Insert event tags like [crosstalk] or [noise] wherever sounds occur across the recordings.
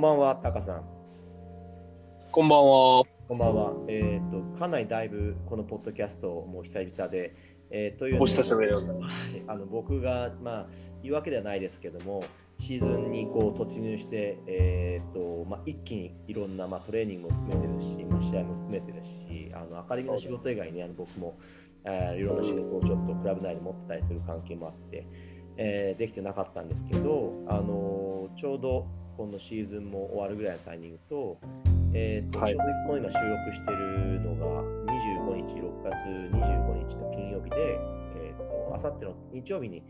んばんは、タカさん。こんばんは。こんばんは。えっ、と、かなりだいぶこのポッドキャストも久々で、えー、というのお久しぶりでございます。あの僕が、まあ、言うわけではないですけども、シーズンにこう突入して、えーとまあ、一気にいろんな、まあ、トレーニングも含めてですし、まあ、試合も含めてですし、あのアカデミーの仕事以外にあの僕も、えーいろんな仕事をちょっとクラブ内で持ってたりする関係もあって、えーできてなかったんですけど、あのちょうどこのシーズンも終わるぐらいのタイミングと、えーとはい。ちょうど今収録してるのが25日、6月25日の金曜日で、えーとあさっての日曜日に、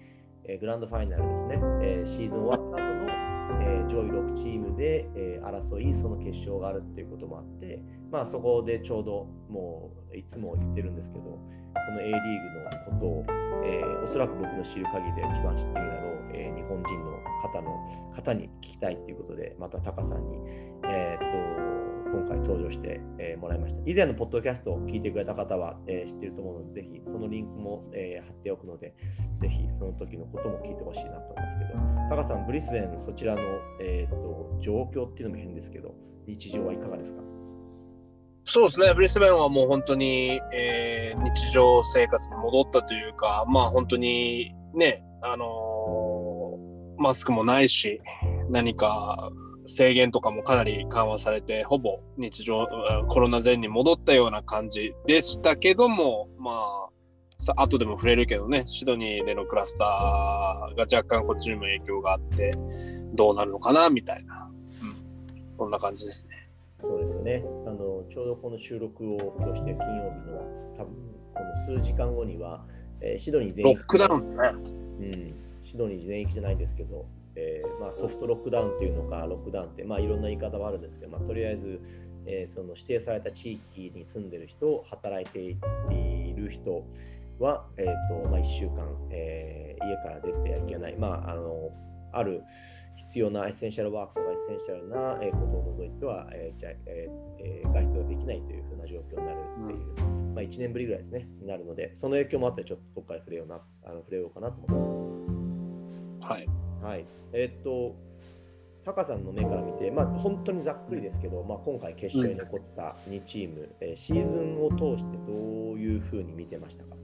えーグランドファイナルですね、えーシーズン終わった後の、え上位6チームで、え争い、その決勝があるっていうこともあって、まあ、そこでちょうどもういつも言ってるんですけど、この A リーグのことを、えーおそらく僕の知る限りで一番知ってるだろう、えー日本人の方の方に聞きたいっていうことで、またタカさんに、えーと今回登場して、えーもらいました。以前のポッドキャストを聞いてくれた方は、えー知ってると思うので、ぜひそのリンクも、えー貼っておくので、ぜひその時のことも聞いてほしいなと思いますけど、タカさん、ブリスベン、そちらの、えー、と状況っていうのも変ですけど、日常はいかがですか？そうですね、ブリスベンはもう本当に、えー日常生活に戻ったというか、まあ本当にね、あのーマスクもないし、何か制限とかもかなり緩和されて、ほぼ日常、あコロナ前に戻ったような感じでしたけども、まあ、さ後でも触れるけどね、シドニーでのクラスターが若干こっちにも影響があって、どうなるのかなみたいな、うん、こんな感じですね。そうですよねあの。ちょうどこの収録を今日して金曜日の多分この数時間後には、えーシドニー全域ロックダウンね。うん、シドニー全域じゃないですけど、えーまあ、ソフトロックダウンというのか、ロックダウンって、まあ、いろんな言い方はあるんですけど、まあ、とりあえず、えーその指定された地域に住んでる人、働いている人は、えーとまあ、1週間、えー家から出てはいけない、まあ、あのある必要な essential work とか essential なえーことを除いては、えーじゃあえーえー外出ができないというふうな状況になるっていう、まあ、1年ぶりぐらいですね、になるので、その影響もあって、ちょっとどこから触れようなあの触れようかなと思います。はい。はい。えーっと、タカさんの目から見て、まあ、本当にざっくりですけど、まあ、今回決勝に残った2チーム、えーシーズンを通してどういうふうに見てましたか？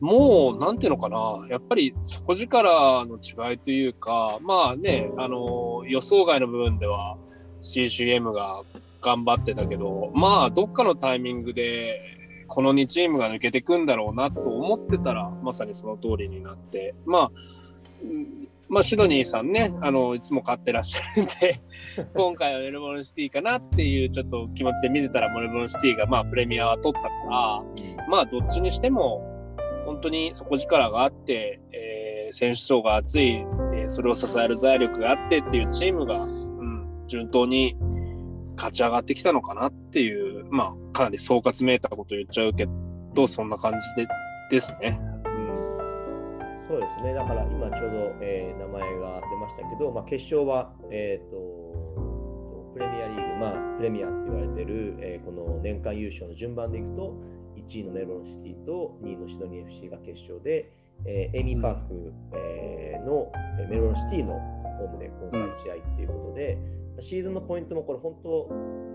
もう、なんていうのかな、やっぱり底力の違いというか、まあね、あの予想外の部分では CCM が頑張ってたけど、まあ、どっかのタイミングで、この2チームが抜けてくんだろうなと思ってたら、まさにその通りになって、まあ、うんまあ、シドニーさんね、あのいつも勝ってらっしゃるんで、[laughs] 今回はメルボルンシティかなっていうちょっと気持ちで見てたら、メルボルンシティがまあプレミアは取ったから、まあどっちにしても本当に底力があって、えー選手層が厚い、えーそれを支える財力があってっていうチームが、うん、順当に勝ち上がってきたのかなっていう、まあかなり総括めいたこと言っちゃうけど、そんな感じでですね。うんそうですね、だから今ちょうど、えー名前が出ましたけど、まあ、決勝は、えー、とプレミアリーグ、まあ、プレミアって言われてる、えーこの年間優勝の順番でいくと、1位のメルボルンシティと2位のシドニー FC が決勝で、えーエイミーパーク、えーのえーメルボルンシティのホームで今回試合っていうことで、シーズンのポイントもこれ本当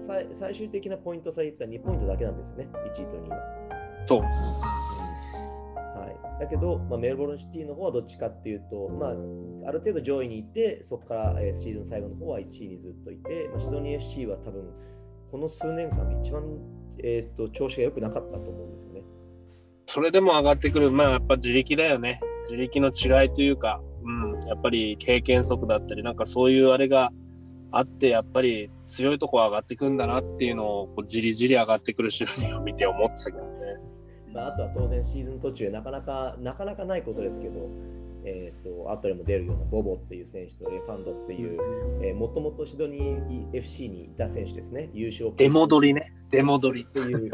最最終的なポイント差で言ったら2ポイントだけなんですよね、1位と2位は。そう。だけど、まあ、メルボルンシティの方はどっちかっていうと、まあ、ある程度上位にいて、そこから、えシーズン最後の方は1位にずっといて、まあ、シドニー FC は多分この数年間で一番、えー、と調子が良くなかったと思うんですよね。それでも上がってくる、まあやっぱ自力だよね。自力の違いというか、うん、やっぱり経験則だったり、なんかそういうあれがあって、やっぱり強いとこ上がってくんだなっていうのを、こうじりじり上がってくるシドニーを見て思ってたけど。まあ、あとは当然シーズン途中なかなかなかなかないことですけど、えー、と後でも出るようなボボっていう選手とレファンドっていう、えー、もともとシドニー FC にいた選手ですね、優勝出戻りね。出戻り。っていう、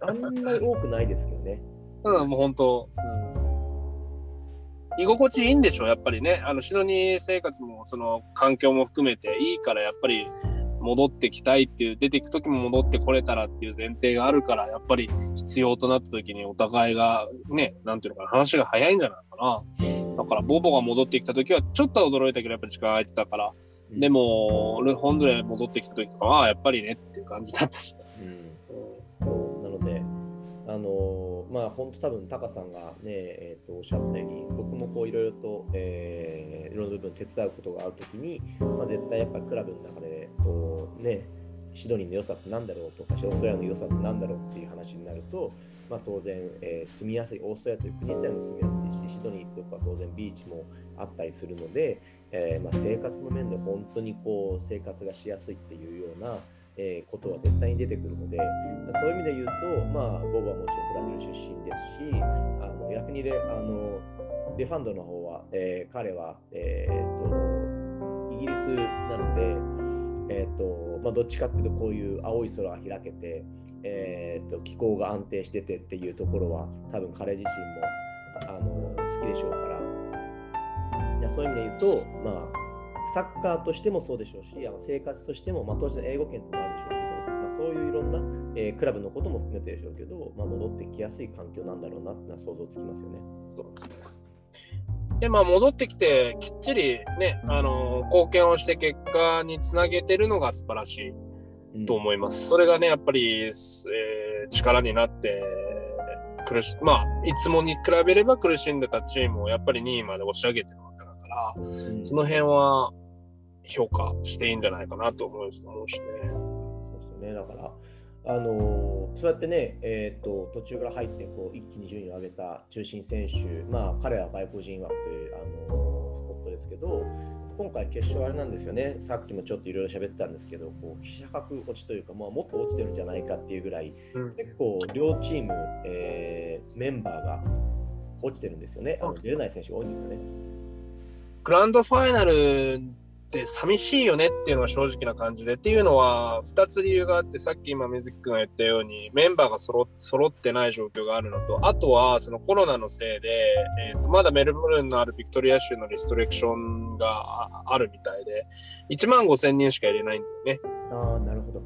あんまり多くないですけどね。うん、もう本当、うん、居心地いいんでしょ、やっぱりね。あの、シドニー生活も、その、環境も含めていいから、やっぱり、戻ってきたいっていう、出ていく時も戻ってこれたらっていう前提があるから、やっぱり必要となった時にお互いが、ね、なんていうのかな、話が早いんじゃないかな。だから、ボボが戻ってきた時は、ちょっとは驚いたけど、やっぱり時間空いてたから、でも、本土で戻ってきた時とかは、やっぱりねっていう感じだったし。うん、そう。なので、あのまあ、本当多分、タカさんがね、えーと、おっしゃったように、僕もこういろいろと、えー、いろんな部分手伝うことがあるときに、まあ、絶対やっぱりクラブの中で、こうね、シドニーの良さって何だろうとか、オーストラリアの良さって何だろうっていう話になると、まあ、当然、えー、住みやすい、オーストラリアという国自体も住みやすいし、シドニーとか当然ビーチもあったりするので、えー、まあ、生活の面で本当にこう生活がしやすいっていうような、えー、ことは絶対に出てくるので、そういう意味で言うと、まあ、ボブはもちろんブラジル出身ですし、あの逆にであのデファンドの方は、えー、彼は、えーと、イギリスなので、えーとまあ、どっちかっていうとこういう青い空が開けて、えーと、気候が安定しててっていうところは多分彼自身もあの好きでしょうから。いやそういう意味で言うと、まあ、サッカーとしてもそうでしょうし生活としても、まあ、当然英語圏ともあるでしょうけど、まあ、そういういろんな、えー、クラブのことも含めてでしょうけど、まあ、戻ってきやすい環境なんだろうなって想像つきますよね。でまあ、戻ってきてきっちり、ね、あの貢献をして結果につなげてるのが素晴らしいと思います。うん、それがねやっぱり、えー、力になって苦しまあいつもに比べれば苦しんでたチームをやっぱり2位まで押し上げてるから、うん、その辺は評価していいんじゃないかなと思うしね。そうですね。だからあのそうやってね、えーと、途中から入ってこう一気に順位を上げた中心選手、まあ、彼は外国人枠というあのスポットですけど、今回決勝あれなんですよね、さっきもちょっといろいろ喋ってたんですけど、こう飛車角落ちというか、まあ、もっと落ちてるんじゃないかっていうぐらい、うん、結構両チーム、えー、メンバーが落ちてるんですよね、あの出れない選手が多いんですよね。グランドファイナルって寂しいよねっていうのが正直な感じでっていうのは2つ理由があってさっき今水木君が言ったようにメンバーが揃揃ってない状況があるのとあとはそのコロナのせいで、えー、とまだメルボルンのあるビクトリア州のリストレクションがあるみたいで1万5000人しか入れないんだよね。あなるほど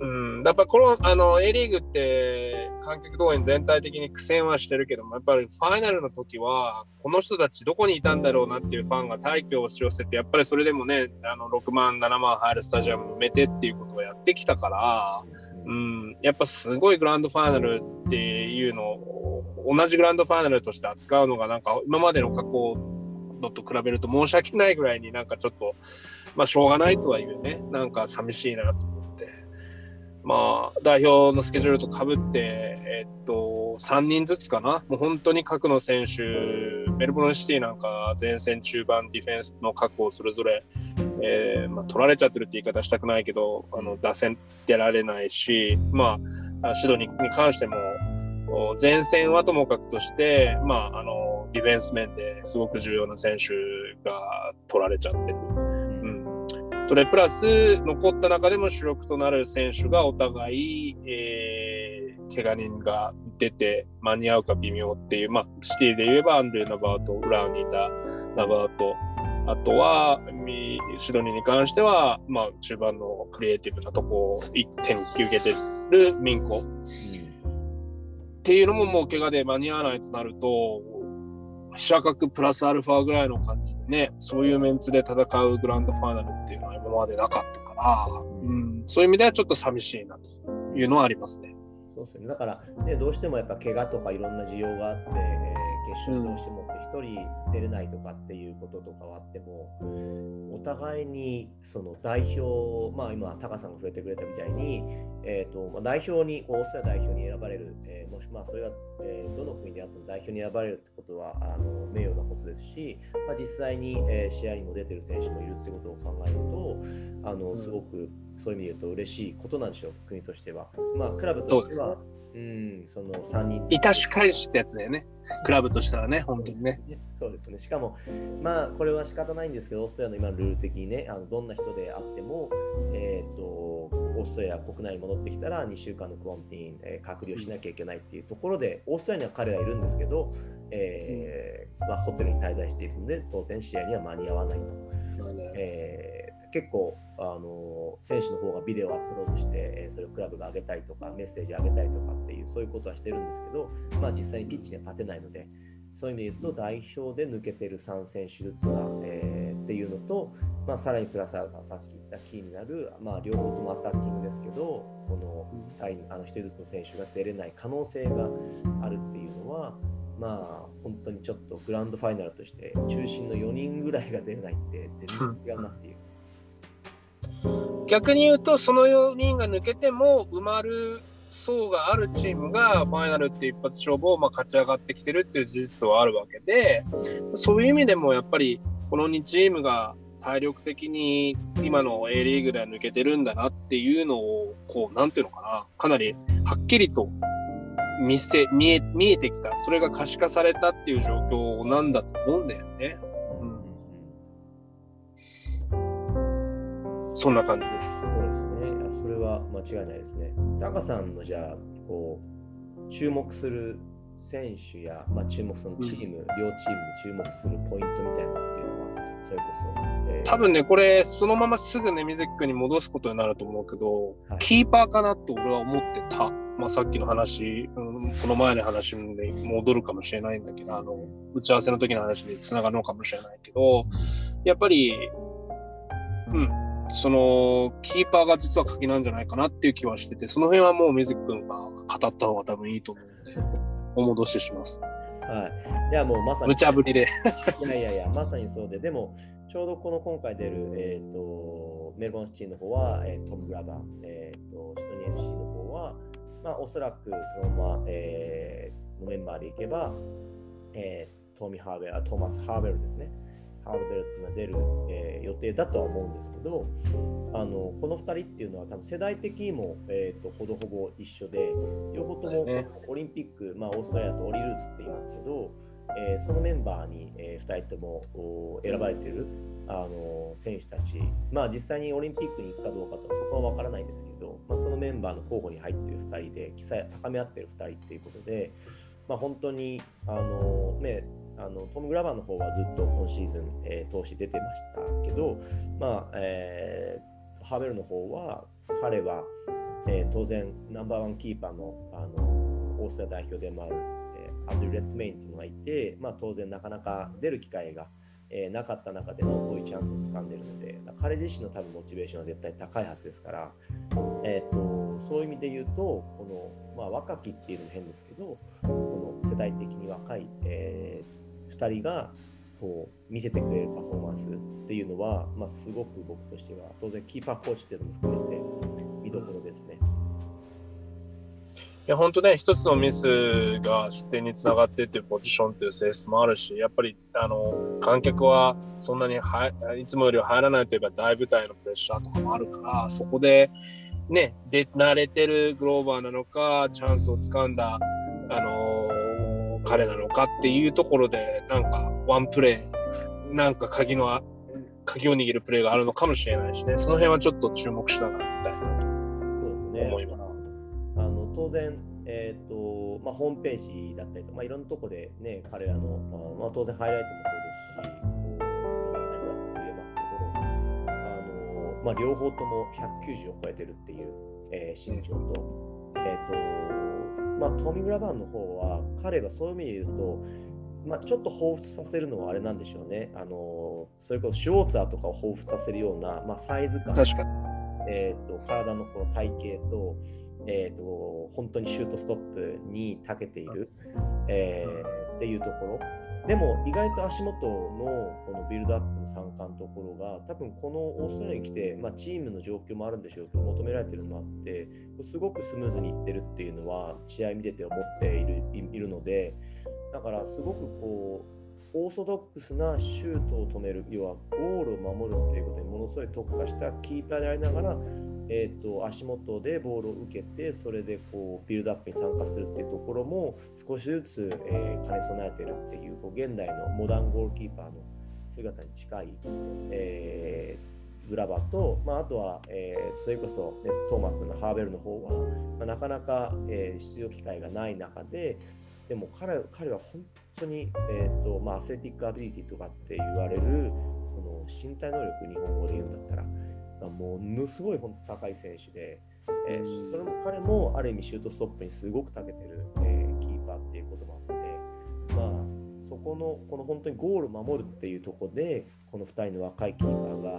うん、やっぱこのあの A リーグって観客動員全体的に苦戦はしてるけどもやっぱりファイナルの時はこの人たちどこにいたんだろうなっていうファンが大挙を押し寄せてやっぱりそれでもねあの6万7万入るスタジアム埋めてっていうことをやってきたから、うん、やっぱすごいグランドファイナルっていうのを同じグランドファイナルとして扱うのがなんか今までの過去のと比べると申し訳ないぐらいになんかちょっとまあしょうがないとはいうね。なんか寂しいなと。まあ、代表のスケジュールとかぶって、えっと、3人ずつかな、もう本当に各の選手、メルボルンシティなんか前線、中盤、ディフェンスの確保をそれぞれ、えーまあ、取られちゃってるって言い方したくないけど、あの打線出られないし、まあ、シドニーに関しても、前線はともかくとして、まあ、あのディフェンス面ですごく重要な選手が取られちゃってる。それプラス残った中でも主力となる選手がお互い、えー、怪我人が出て間に合うか微妙っていう、まあ、シティで言えばアンドリュー・ナバート、裏にいたナバート、あとはシドニーに関しては、まあ、中盤のクリエイティブなとこを1点受けてるミンコ、うん、っていうのももう怪我で間に合わないとなると飛車角プラスアルファぐらいの感じでね、そういうメンツで戦うグランドファイナルっていうのは今までなかったから、うん、そういう意味ではちょっと寂しいなというのはありますね。そうですねだから、ね、どうしてもやっぱ怪我とかいろんな需要があって、決勝どうしても1人出れないとかっていうこととかはあっても、お互いにその代表、まあ、今、タカさん。が触れてくれたみたいに、えーとまあ、代表に、オーストラリア代表に選ばれる、えー、もしまあそれが、えー、どの国であっても代表に選ばれるってことはあの名誉なことですし、まあ、実際に、えー、試合にも出てる選手もいるってことを考えると、あのすごくそういう意味で言うと嬉しいことなん。でしょう、国としては。まあ、クラブとしては。うん、その3人。痛し痒しってやつだよね。クラブとしてはね、本当にね。そうですね。しかも、まあ、これは仕方ないんですけど、オーストラリアの今のルール的にね、あのどんな人であっても、えっ、ー、と、オーストラリア国内に戻ってきたら2週間の quarantine、えー、隔離をしなきゃいけないっていうところで、オーストラリアには彼らいるんですけど、えー、まあ、ホテルに滞在しているので、当然試合には間に合わないと。えー結構あの選手の方がビデオアップロードして、えそれをクラブが上げたりとかメッセージ上げたりとかっていうそういうことはしてるんですけど、まあ、実際にピッチには立てないのでそういう意味で言うと代表で抜けてる3選手ずつは、えーっていうのと、まあ、さらにプラスアルファさっき言ったキーになる、まあ、両方ともアタッキングですけどこの対あの1人ずつの選手が出れない可能性があるっていうのはまあ本当にちょっとグランドファイナルとして中心の4人ぐらいが出れないって全然違うなっていう。逆に言うとその4人が抜けても埋まる層があるチームがファイナルっていう一発勝負をま勝ち上がってきてるっていう事実はあるわけでそういう意味でもやっぱりこの2チームが体力的に今の A リーグでは抜けてるんだなっていうのをこうなんていうのかなかなりはっきりと見せ見え見えてきたそれが可視化されたっていう状況なんだと思うんだよね。そんな感じです。そうですね。それは間違いないですね。タカさんのじゃあこう注目する選手や、まあ、注目そのチーム、うん、両チームで注目するポイントみたいなっていうのはそれこそ、えー、多分ねこれそのまますぐね水木君に戻すことになると思うけど、はい、キーパーかなと俺は思ってた。まあ、さっきの話、うん、この前の話に戻るかもしれないんだけど、あの、打ち合わせの時の話につながるのかもしれないけど、やっぱり、うん、その、キーパーが実は鍵なんじゃないかなっていう気はしてて、その辺はもう水木君が語った方が多分いいと思うんで、お戻しします。はい。いや、もうまさに。無茶ぶりで。[laughs] いやいやいや、まさにそうで、でも、ちょうどこの今回出る、えっ、ー、と、メルボンシティの方は、えー、トム・グラバー、えっ、ー、と、シトニー FC の方は、まあ、おそらくそのまま、えー、メンバーでいけば、えー、トーミー・ハーベル、トーマス・ハーベルですね。ハーベルっていうのは出る、えー、予定だとは思うんですけど、あのこの2人っていうのは多分世代的にも、えーと、ほどほぼ一緒で、両方ともオリンピック、まあ、オーストラリアとオリルーツって言いますけど、えー、そのメンバーに、えー、2人とも選ばれているあの選手たち、まあ、実際にオリンピックに行くかどうかとそこは分からないんですけど、まあ、そのメンバーの候補に入っている2人で、高め合っている2人ということで、まあ、本当にあの、ね、あのトム・グラバーの方はずっと今シーズン、えー、通して出てましたけど、まあえー、ハーベルの方は彼は、えー、当然ナンバーワンキーパーのあのオーストラリア代表でもある、えー、アンドリュー・レッドメインっていうのがいて、まあ、当然なかなか出る機会がえー、なかった中でのこういうチャンスを掴んでるので、彼自身の多分モチベーションは絶対高いはずですから、えーと、そういう意味で言うと、この、まあ、若きっていうのも変ですけど、この世代的に若い、えー、2人がこう見せてくれるパフォーマンスっていうのは、まあ、すごく僕としては、当然キーパーコーチっていうのも含めて見どころですね。や本当ね一つのミスが失点につながってっていうポジションっていう性質もあるしやっぱりあの観客はそんなにはいつもよりは入らないといえば大舞台のプレッシャーとかもあるからそこでねで慣れてるグローバーなのかチャンスをつかんだあの彼なのかっていうところでなんかワンプレーなんか鍵の鍵を握るプレーがあるのかもしれないしね。その辺はちょっと注目しながら見たいなと。思います。当然、えーとまあ、ホームページだったりとか、まあ、いろんなとこで、ね、彼らの、まあ、当然ハイライトもそうですし、まあ、両方とも190を超えてるっていう、えー、身長と、えーとまあ、トミー・グラバンの方は、彼がそういう意味で言うと、まあ、ちょっと彷彿させるのはあれなんでしょうね。あのそれこそシュォーツァーとかを彷彿させるような、まあ、サイズ感、えーと、体のこの体型と、えーと、本当にシュートストップに長けている、えー、っていうところでも意外と足元のこのビルドアップの参加のところが多分このオーストラリアに来て、まあ、チームの状況もあるんでしょうけど求められてるのもあってすごくスムーズにいってるっていうのは試合見てて思っているいるのでだからすごくこうオーソドックスなシュートを止める要はゴールを守るっていうことにものすごい特化したキーパーでありながらえーと、足元でボールを受けてそれでこうビルドアップに参加するっていうところも少しずつ、えー、兼ね備えてるっていうこう現代のモダンゴールキーパーの姿に近い、えー、グラバーと、まあ、あとは、えー、それこそ、ね、トーマスのハーベルの方は、まあ、なかなか、えー、出場機会がない中ででも彼彼は本当に、えーとまあ、アスレティックアビリティとかって言われるその身体能力日本語で言うんだったらものすごい本当高い選手で、えー、それも彼もある意味シュートストップにすごく長けてる、えー、キーパーっていうこともあって、まあ、そこのこの本当にゴールを守るっていうところでこの2人の若いキーパーが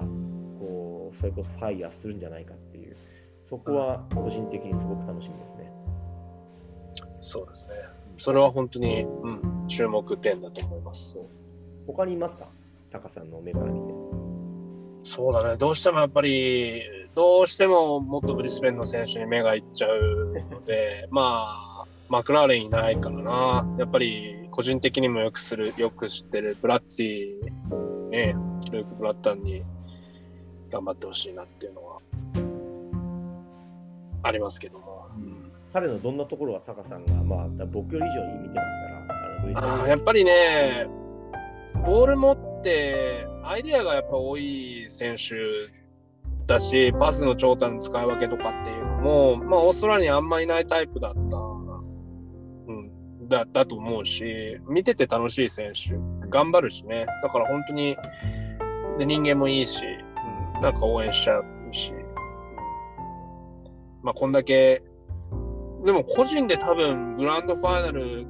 こうそれこそファイヤーするんじゃないかっていうそこは個人的にすごく楽しみですね。そうですね。それは本当に、うん、注目点だと思います。他にいますか？タカさんの目から見て。そうだね、どうしてもやっぱり、どうしてももっとブリスベンの選手に目がいっちゃうので、[laughs] まあ、マクラーレンいないからな。やっぱり個人的にもよくする、よく知ってるブラッツィ、ね、ルーク・ブラッタンに頑張ってほしいなっていうのはありますけども。うん、彼のどんなところがタカさんが、まあ、僕より以上に見てますから、あやっぱりね、ボール持ってアイデアがやっぱ多い選手だし、パスの長短の使い分けとかっていうのも、まあ、オーストラリアにあんまいないタイプだった、うん、だだと思うし、見てて楽しい選手、頑張るしね、だから本当にで人間もいいし、うん、なんか応援しちゃうし、まあ、こんだけ、でも個人で多分グランドファイナル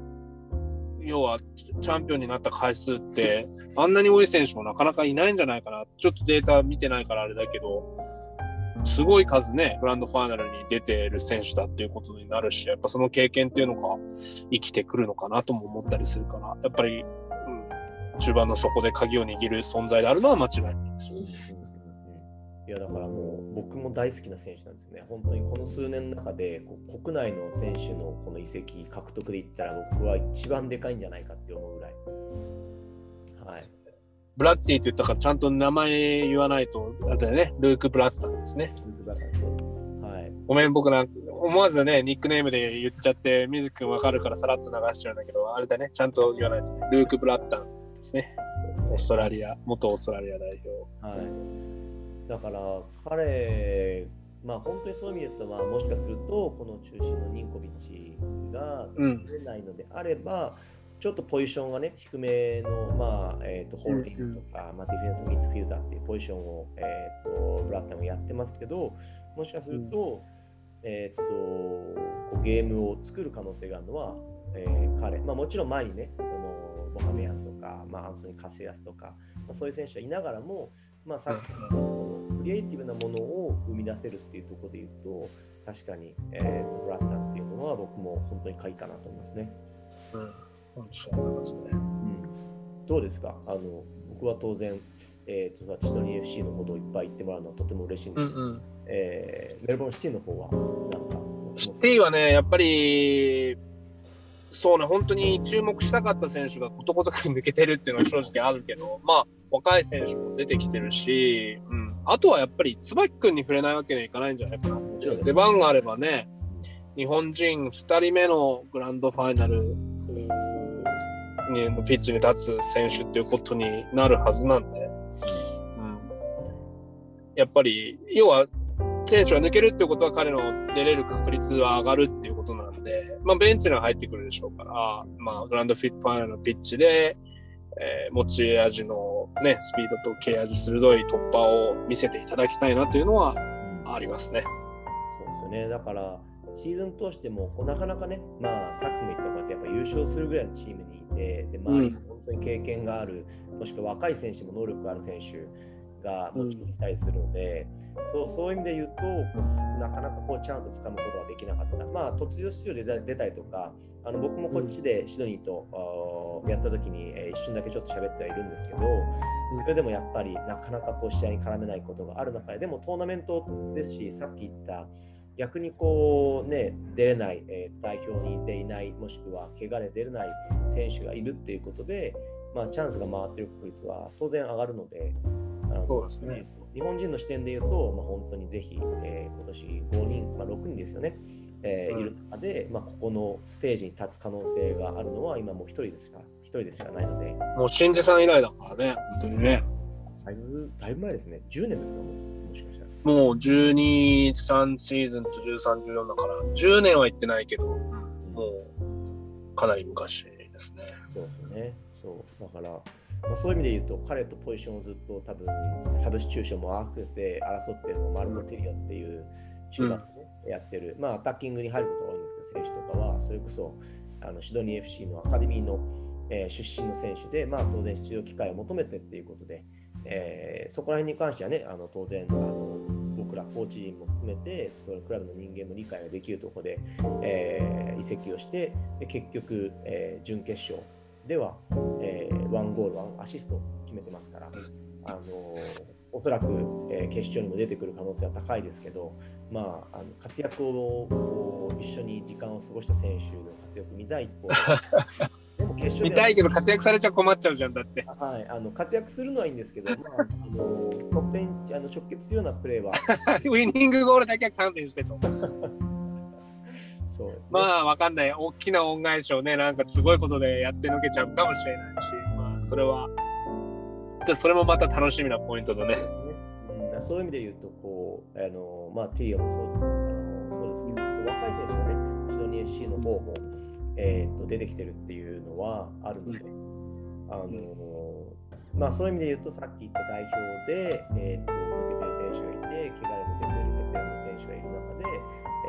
要はチャンピオンになった回数ってあんなに多い選手もなかなかいないんじゃないかなちょっとデータ見てないからあれだけどすごい数ねグランドファイナルに出てる選手だっていうことになるしやっぱその経験っていうのが生きてくるのかなとも思ったりするからやっぱり、うん、中盤の底で鍵を握る存在であるのは間違いないですよね。いやだからもう僕も大好きな選手なんですよね。本当にこの数年の中でこう国内の選手のこの移籍獲得で言ったら僕は一番でかいんじゃないかって思うぐらい。はい。ブラッツィーって言ったからちゃんと名前言わないと、あれだよね、ルーク・ブラッタンですね。ルーク・ブラッタンですね。はい。ごめん、僕なんか思わずね、ニックネームで言っちゃって、水くんわかるからさらっと流しちゃうんだけど、あれだね、ちゃんと言わないと、ね、ルーク・ブラッタンですね。オーストラリア、元オーストラリア代表。はい。だから彼、まあ、本当にそういう意味で言うと、まあ、もしかするとこの中心のニンコビッチが出ないのであれば、うん、ちょっとポジションがね低めの、まあえーと、ホールディングとか、うん、まあ、ディフェンスミッドフィルダーっていうポジションを、えーと、ブラッタンもやってますけどもしかすると,、えーと、ゲームを作る可能性があるのは、えー、彼、まあ、もちろん前にねそのボハメアンとか、まあ、アンソニー・カセヤスとか、まあ、そういう選手はいながらも、まあ、さっきのクリエイティブなものを生み出せるっていうところで言うと、確かに、えーと、ブラッタンっていうのは僕も本当に買いかなと思いますね。うん、本当そう思いますね。うん、どうですか？あの僕は当然、えーと、とシドニー FC のことをいっぱい言ってもらうのはとても嬉しいんですけど、うんうん、えー、メルボルンシティの方はなんか。シティはね、やっぱりそうね、本当に注目したかった選手がことごとく抜けてるっていうのは正直あるけど、まあ、若い選手も出てきてるし、うん、あとはやっぱり椿君に触れないわけにはいかないんじゃないかな。出番があればね、日本人2人目のグランドファイナルにピッチに立つ選手っていうことになるはずなんで、うん、やっぱり、要は選手が抜けるっていうことは彼の出れる確率は上がるっていうことなんで、まあ、ベンチには入ってくるでしょうから、まあ、グランドフィットファイナルのピッチで、えー、持ち味の、ね、スピードと切れ味鋭い突破を見せていただきたいなというのはありますね。そうですよね。だからシーズン通してもなかなかね、まあ、さっきも言ったこうやっぱ優勝するぐらいのチームにいてで周りに本当に経験がある、うん、もしくは若い選手も能力がある選手がもちろんいたりするので、うん、そうそういう意味で言うとなかなかこうチャンスをつかむことができなかった、まあ、突如出場で出たりとかあの僕もこっちでシドニーと、やった時に、えー、一瞬だけちょっと喋ってはいるんですけどそれでもやっぱりなかなかこう試合に絡めないことがある中ででもトーナメントですしさっき言った逆にこうね出れない、えー、代表にいていないもしくは怪我で出れない選手がいるっていうことで、まあ、チャンスが回っている確率は当然上がるのでそうですね。日本人の視点で言うと、まあ、本当にぜひ、えー、今年5人、まあ、6人ですよね、えー、うん、いる中で、まあ、ここのステージに立つ可能性があるのは、今もう1人ですか、1人でしかないので。もう新次さん以来だからね、本当にね。だいぶだいぶ前ですね、10年ですか、ももしかしたら。もう12、3シーズンと13、14だから、10年は行ってないけど、うん、もうかなり昔ですね。そうですね。そうだからまあ、そういう意味で言うと、彼とポジションをずっと多分サブスチューションも合わせて争ってるのマルコ・テリアっていう中学で、ねやってる、まあ、アタッキングに入ることが多いんですけど、選手とかは、それこそあのシドニー FC のアカデミーの、えー、出身の選手で、まあ、当然出場機会を求めてっていうことで、えー、そこら辺に関してはね、あの当然あの、僕らコーチ陣も含めて、そのクラブの人間も理解ができるところで、えー、移籍をして、で結局、えー、準決勝では、えー、ワンゴール、ワンアシスト決めてますから、あのおそらく、えー、決勝にも出てくる可能性は高いですけど、まあ、あの活躍を一緒に時間を過ごした選手の活躍見たい一方でも決勝見たいけど活躍されちゃ困っちゃうじゃんだって。はい、あの活躍するのはいいんですけど、まあ、あの得点あの直結するようなプレーは。[laughs] ウィニングゴールだけは勘弁してと。そうですね、まあわかんない大きな恩返しをねなんかすごいことでやってのけちゃうかもしれないしまあそれはじゃそれもまた楽しみなポイントだね。うん、そういう意味で言うとこうあのまあティリオもそうですあのそうですけど若い選手がねシドニー FC の方も、えー、と出てきてるっていうのはあるので、うん、あのまあそういう意味で言うとさっき言った代表で、えー、と抜けてる選手がいて怪我で抜けてるベテランの選手がいる中で、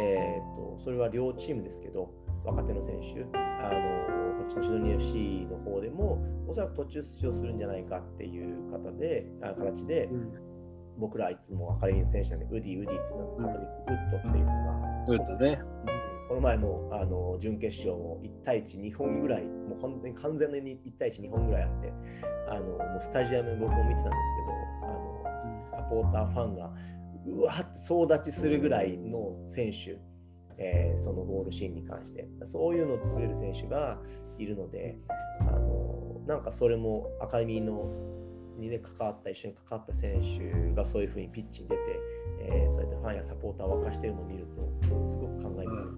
えー、とそれは両チームですけど若手の選手あのこっちのシドニー FC の方でもおそらく途中出場するんじゃないかっていう方であ形で、うん、僕らいつもアカデミー選手なんでウディウディって言ったカトリックウッドっていうのが、ウッドね、この前もあの準決勝も1対1、2本ぐらい、もう本当に完全に1対1、2本ぐらいあって、あのもうスタジアム僕も見てたんですけど、あのサポーター、ファンがうわって総立ちするぐらいの選手、えー、そのゴールシーンに関して、そういうのを作れる選手がいるので、あのなんかそれもアカデミーのに、ね、関わった、一緒に関わった選手がそういうふうにピッチに出て、えー、そうやってファンやサポーターを沸かしてるのを見ると、すごく考えます、ね、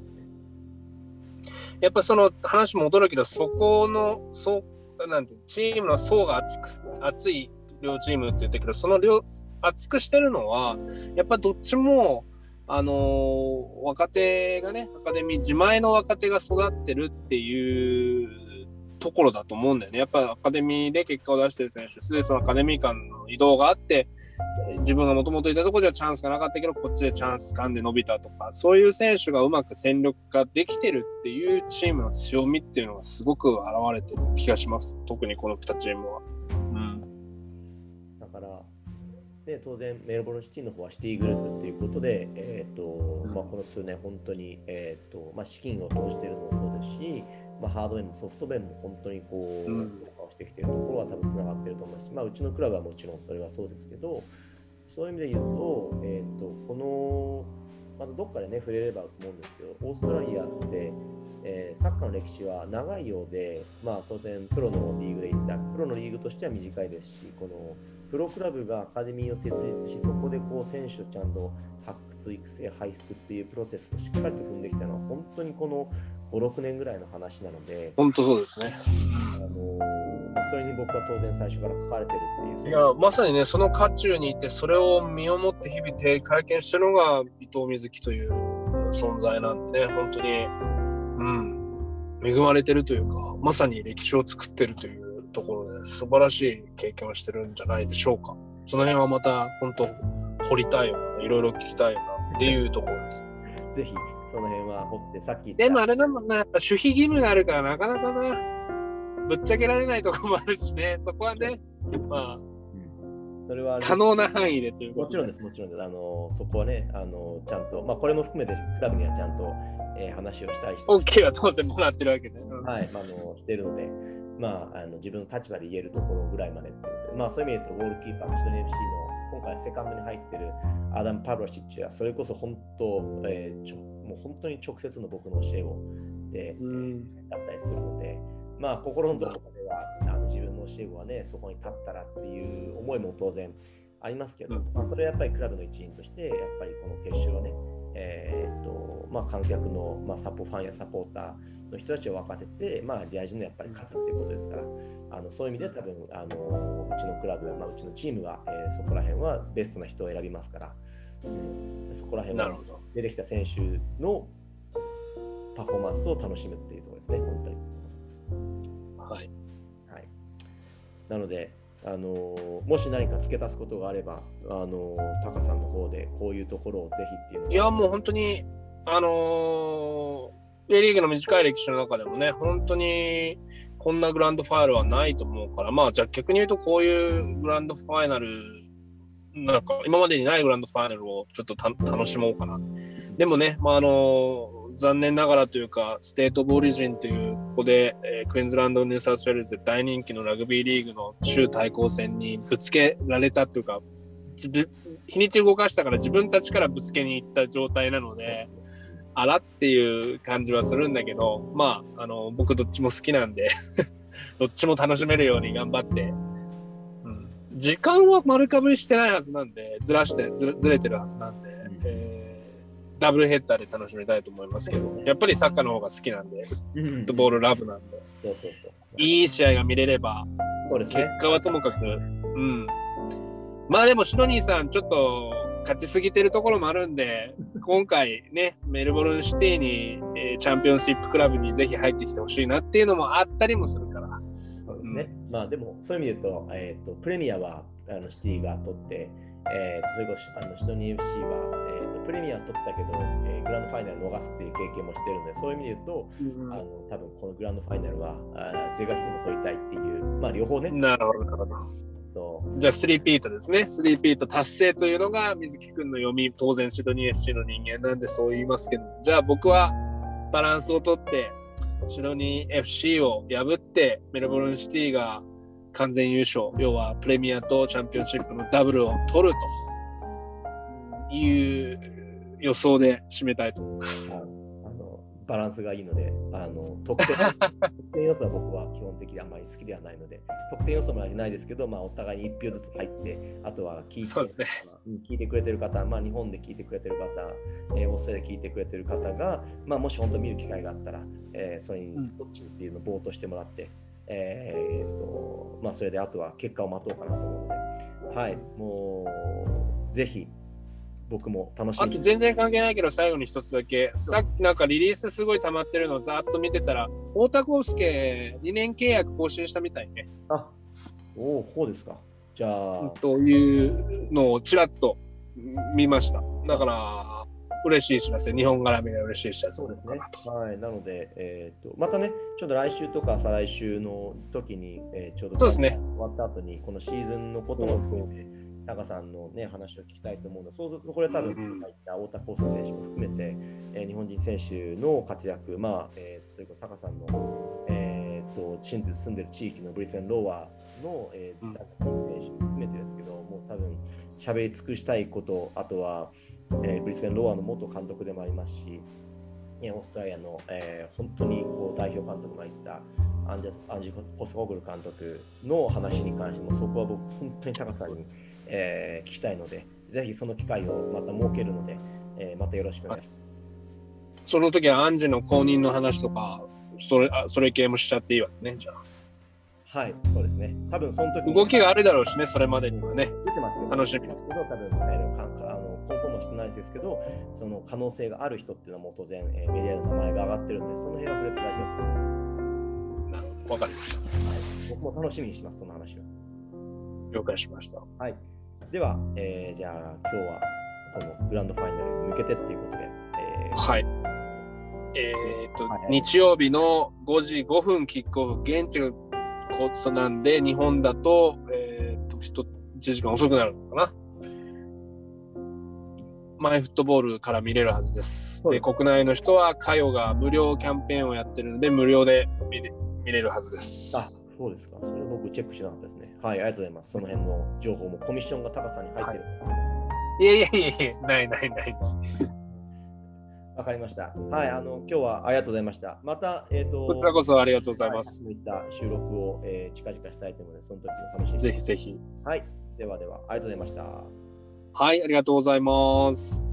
やっぱその話も驚きだそこの、そうなんてチームの層が厚く厚い両チームって言ったけど、その両厚くしてるのは、やっぱどっちもあの、若手がね、アカデミー、自前の若手が育ってるっていうところだと思うんだよね。やっぱアカデミーで結果を出してる選手、すでにそのアカデミー間の移動があって、自分がもともといたところではチャンスがなかったけど、こっちでチャンス掴んで伸びたとか、そういう選手がうまく戦力化できてるっていうチームの強みっていうのがすごく現れてる気がします。特にこの2チームは。で当然、メルボルンシティの方はシティグループということで、えーとまあ、この数年、本当に、えーとまあ、資金を投じているのもそうですし、まあ、ハード面もソフト面も本当にこう、強化をしてきているところは多分つながっていると思うし、まあ、うちのクラブはもちろんそれはそうですけど、そういう意味で言うと、えーと、この、またどっかでね、触れればと思うんですけど、オーストラリアって、えー、サッカーの歴史は長いようで、まあ、当然、プロのリーグで行った、プロのリーグとしては短いですし、このプロクラブがアカデミーを設立し、そこでこう選手をちゃんと発掘、育成、輩出っていうプロセスをしっかりと踏んできたのは、本当にこの5、6年ぐらいの話なので、本当そうですね。あのまあ、それに僕は当然最初から書かれてるっていう。いや、まさにね、その渦中にいて、それを身をもって日々体験してるのが伊藤瑞希という存在なんでね、本当に、うん、恵まれてるというか、まさに歴史を作ってるというところで素晴らしい経験をしてるんじゃないでしょうか。その辺はまた本当掘りたいよな、いろいろ聞きたいよなっていうところです。ぜひその辺は掘ってさっきでもあれだもんな、守秘義務があるからなかなかな、ぶっちゃけられないところもあるしね、そこはね、まあ、それは可能な範囲でというもちろんです、もちろんです。あのそこはね、あのちゃんと、まあ、これも含めてクラブにはちゃんと、えー、話をしたりして。OK は当然もらってるわけで、ね。はい、まあ、あのしてるので、まあ、あの自分の立場で言えるところぐらいまでってことで、まあ、そういう意味で言うと、ゴールキーパー、シドニ FC の今回セカンドに入ってるアダム・パブロシッチは、それこそ本当、えー、ちょもう本当に直接の僕の教え子で、うん、だったりするので、まあ、心のどこかあの自分の教え子はね、そこに立ったらっていう思いも当然ありますけど、まあ、それはやっぱりクラブの一員として、やっぱりこの決勝はね、えーとまあ、観客の、まあ、サポファンやサポーターの人たちを沸かせて、まあ、リアジのやっぱり勝つっていうことですから、あのそういう意味で多分あのうちのクラブ、まあ、うちのチームが、えー、そこら辺はベストな人を選びますから、うん、そこら辺は出てきた選手のパフォーマンスを楽しむっていうところですね、本当に。はい。はい、なので、あのもし何か付け足すことがあれば、あのタカさんの方でこういうところをぜひっていうのいや、もう本当に、あのー、A リーグの短い歴史の中でもね、本当にこんなグランドファイナルはないと思うから、まあ、じゃあ逆に言うと、こういうグランドファイナル、なんか今までにないグランドファイナルをちょっと楽しもうかな。でもね、まあ、あの残念ながらというか、ステート・オブ・オリジンという、ここで、えー、クイーンズランド・ニューサウスウェールズで大人気のラグビーリーグの州対抗戦にぶつけられたというか、日にち動かしたから自分たちからぶつけに行った状態なので、あらっていう感じはするんだけど、まあ、あの、僕どっちも好きなんで [laughs] どっちも楽しめるように頑張って、うん、時間は丸かぶりしてないはずなんで、ずらしてず、れてるはずなんで、ダブルヘッダーで楽しみたいと思いますけど、やっぱりサッカーの方が好きなんで、フットボールラブなんで、いい試合が見れれば、結果はともかく、うん。まあでも、シドニーさん、ちょっと、勝ちすぎてるところもあるんで、[laughs] 今回ね、メルボルンシティに、えー、チャンピオンシップクラブにぜひ入ってきてほしいなっていうのもあったりもするから。そうですね。うん、まあでも、そういう意味で言うと、えーと、プレミアはあのシティが取って、えー、それこそあのシドニー FC は、えーと、プレミア取ったけど、えー、グランドファイナル逃すっていう経験もしてるので、そういう意味で言うと、うん、あの多分このグランドファイナルはあ是が非でも取りたいっていう、まあ両方ね。なるほど、なるほど。そうじゃあ、スリーピートですね。スリーピート達成というのが水木君の読み、当然シドニー FC の人間なんでそう言いますけど、じゃあ僕はバランスをとって、シドニー FC を破って、メルボルンシティが完全優勝、要はプレミアとチャンピオンシップのダブルを取るという予想で締めたいと思います。バランスがいいので、あの得点得点要素は僕は基本的にあんまり好きではないので、得点要素もないですけど、まあ、お互いに1票ずつ入って、あとは聞いて,、ね、聞いてくれてる方、まあ、日本で聞いてくれてる方、えー、オーストラリアで聞いてくれてる方が、まあ、もし本当見る機会があったら、えー、それにどっちっていうのをぼーっとしてもらって、えーとまあ、それであとは結果を待とうかなと思うので、はい、もうぜひ僕も楽しみあと全然関係ないけど、最後に一つだけ。さっきなんかリリースすごい溜まってるのをざっと見てたら、太田康介2年契約更新したみたいね。あ、おお、こうですか。じゃあ。というのをちらっと見ました。だから、嬉しい知らせ、日本絡みで嬉しい知らせそうですね。はい、なので、えーと、またね、ちょっと来週とか再来週の時に、えー、ちょうどそうですね。終わった後に、このシーズンのことも含めて、タカさんの、ね、話を聞きたいと思うので、そうすると、これ多分、今言った太田康介選手も含めて、えー、日本人選手の活躍、まあ、えー、それこそタカさんの、えーと、住んでる地域のブリスベン・ローワーの、えー、選手も含めてですけど、もう多分、喋り尽くしたいこと、あとは、えー、ブリスベン・ローワーの元監督でもありますし、オーストラリアの、えー、本当にこう代表監督が言ったアンジアンジ・ポスコグル監督の話に関しても、そこは僕、本当にタカさんにえー、聞きたいので、ぜひその機会をまた設けるので、えー、またよろしくお願いします。その時はアンジの公認の話とか、それあそれ系もしちゃっていいわけね、じゃあ。はい、そうですね。多分その時動きがあるだろうしね、それまでにはね。出てますけど、楽しみですけど、多分、えー、ないですけど、その可能性がある人っていうのはもう当然、えー、メディアの名前が上がってるんで、その辺は触れて大丈夫だと思います。なるほど、わかりました。はい、僕も楽しみにします、その話は。了解しました。はい。では、えー、じゃあ今日はこのグランドファイナルに向けてっていうことで。えー、はい。えー、っと、はい、日曜日の5時5分キックオフ、現地がコートなんで、日本だと、えー、っと、1時間遅くなるのかな。マイフットボールから見れるはずです。で国内の人は、かよが無料キャンペーンをやってるので、無料で見れ見れるはずです。あ、そうですか。それ僕チェックしなかったですね。はい、ありがとうございます。その辺の情報もコミッションが高さに入ってる、はい、いやいやいやいや、ないないない。[laughs] わかりました。はい、あの今日はありがとうございました。また、えっ、ー、と、こちらこそありがとうございます。はい、った収録を、えー、近々したいと思うので、その時も楽しみに。ぜひぜひ。はい、ではでは、ありがとうございました。はい、ありがとうございます。